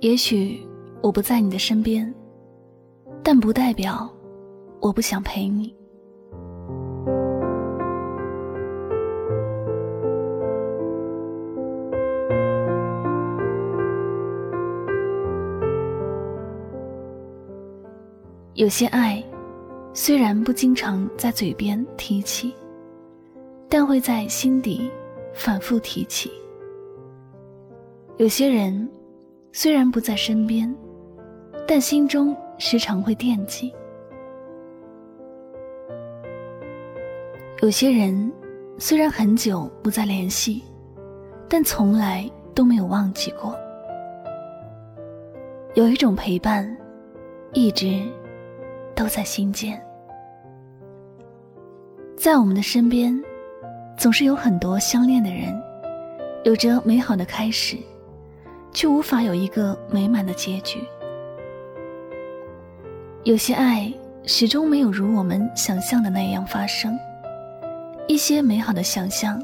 也许我不在你的身边，但不代表我不想陪你。有些爱，虽然不经常在嘴边提起，但会在心底反复提起。有些人。虽然不在身边，但心中时常会惦记。有些人虽然很久不再联系，但从来都没有忘记过。有一种陪伴，一直都在心间。在我们的身边，总是有很多相恋的人，有着美好的开始。却无法有一个美满的结局。有些爱始终没有如我们想象的那样发生，一些美好的想象，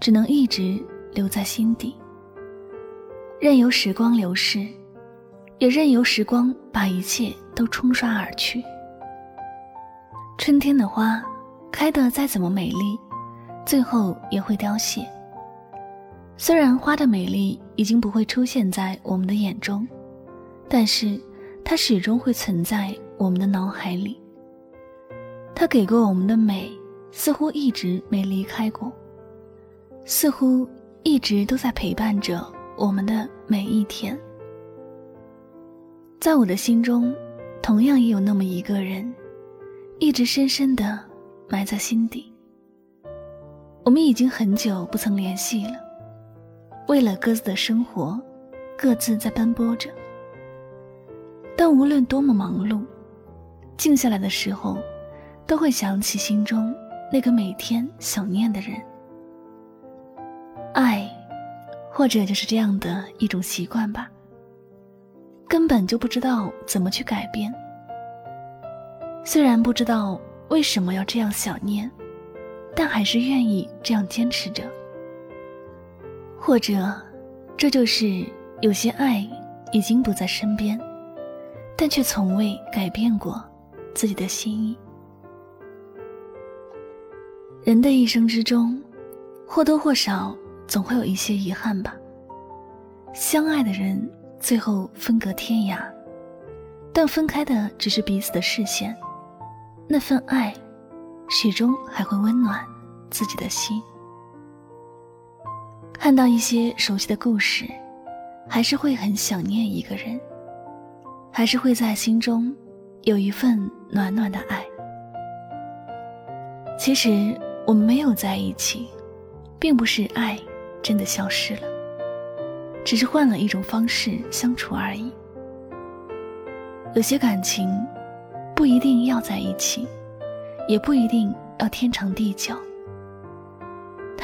只能一直留在心底，任由时光流逝，也任由时光把一切都冲刷而去。春天的花开得再怎么美丽，最后也会凋谢。虽然花的美丽已经不会出现在我们的眼中，但是它始终会存在我们的脑海里。它给过我们的美，似乎一直没离开过，似乎一直都在陪伴着我们的每一天。在我的心中，同样也有那么一个人，一直深深的埋在心底。我们已经很久不曾联系了。为了各自的生活，各自在奔波着。但无论多么忙碌，静下来的时候，都会想起心中那个每天想念的人。爱，或者就是这样的一种习惯吧。根本就不知道怎么去改变。虽然不知道为什么要这样想念，但还是愿意这样坚持着。或者，这就是有些爱已经不在身边，但却从未改变过自己的心意。人的一生之中，或多或少总会有一些遗憾吧。相爱的人最后分隔天涯，但分开的只是彼此的视线，那份爱，始终还会温暖自己的心。看到一些熟悉的故事，还是会很想念一个人，还是会在心中有一份暖暖的爱。其实我们没有在一起，并不是爱真的消失了，只是换了一种方式相处而已。有些感情不一定要在一起，也不一定要天长地久。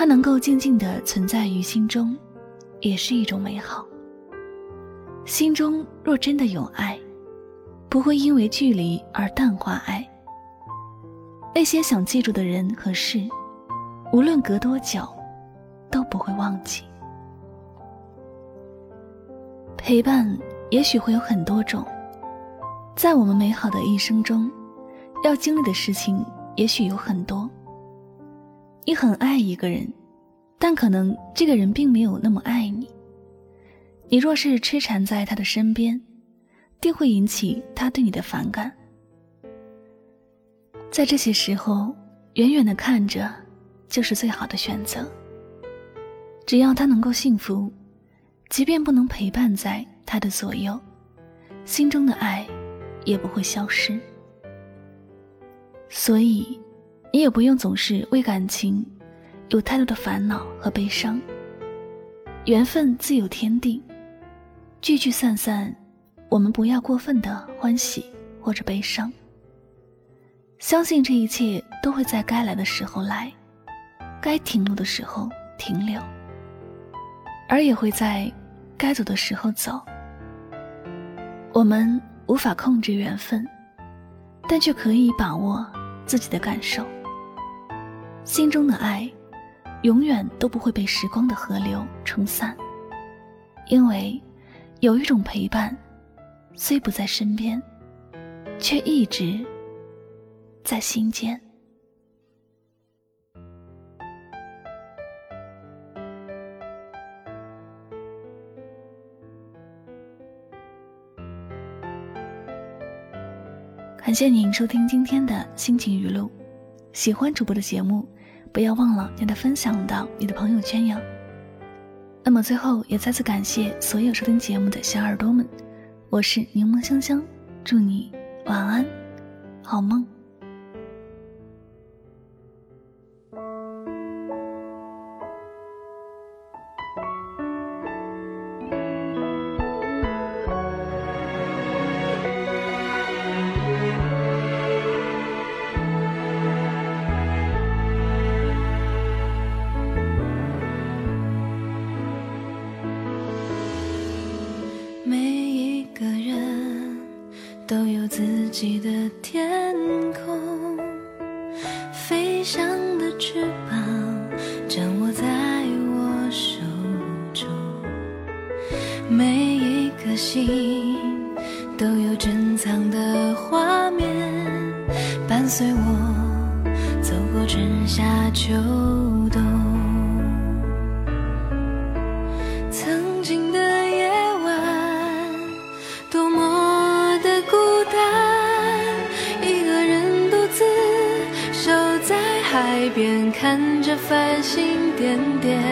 它能够静静的存在于心中，也是一种美好。心中若真的有爱，不会因为距离而淡化爱。那些想记住的人和事，无论隔多久，都不会忘记。陪伴也许会有很多种，在我们美好的一生中，要经历的事情也许有很多。你很爱一个人，但可能这个人并没有那么爱你。你若是痴缠在他的身边，定会引起他对你的反感。在这些时候，远远的看着，就是最好的选择。只要他能够幸福，即便不能陪伴在他的左右，心中的爱也不会消失。所以，你也不用总是为感情有太多的烦恼和悲伤。缘分自有天定，聚聚散散，我们不要过分的欢喜或者悲伤。相信这一切都会在该来的时候来，该停留的时候停留，而也会在该走的时候走。我们无法控制缘分，但却可以把握自己的感受。心中的爱。永远都不会被时光的河流冲散，因为有一种陪伴，虽不在身边，却一直在心间。感谢您收听今天的心情语录，喜欢主播的节目。不要忘了将它分享到你的朋友圈哟。那么最后也再次感谢所有收听节目的小耳朵们，我是柠檬香香，祝你晚安，好梦。都有自己的天空，飞翔的翅膀掌握在我手中，每一颗心都有珍藏的画面，伴随我走过春夏秋冬。边看着繁星点点，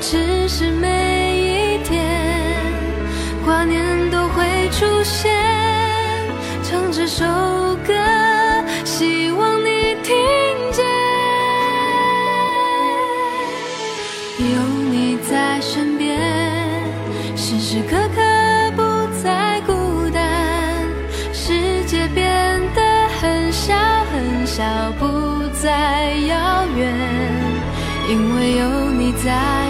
只是每一天挂念都会出现。唱这首歌，希望你听见。有你在身边，时时刻刻不再孤单。世界变得很小很小。不。因为有你在。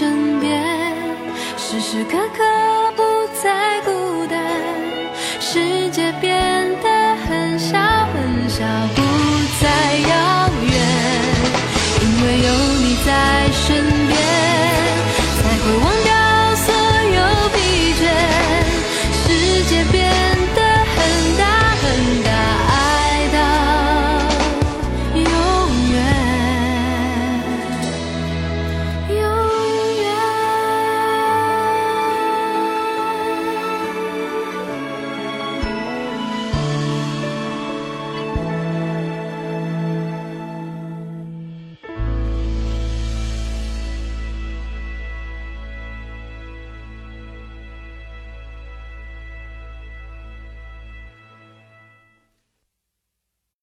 身边，时时刻刻不再孤单，世界变得很小很小，不再遥远，因为有你在身边。才会忘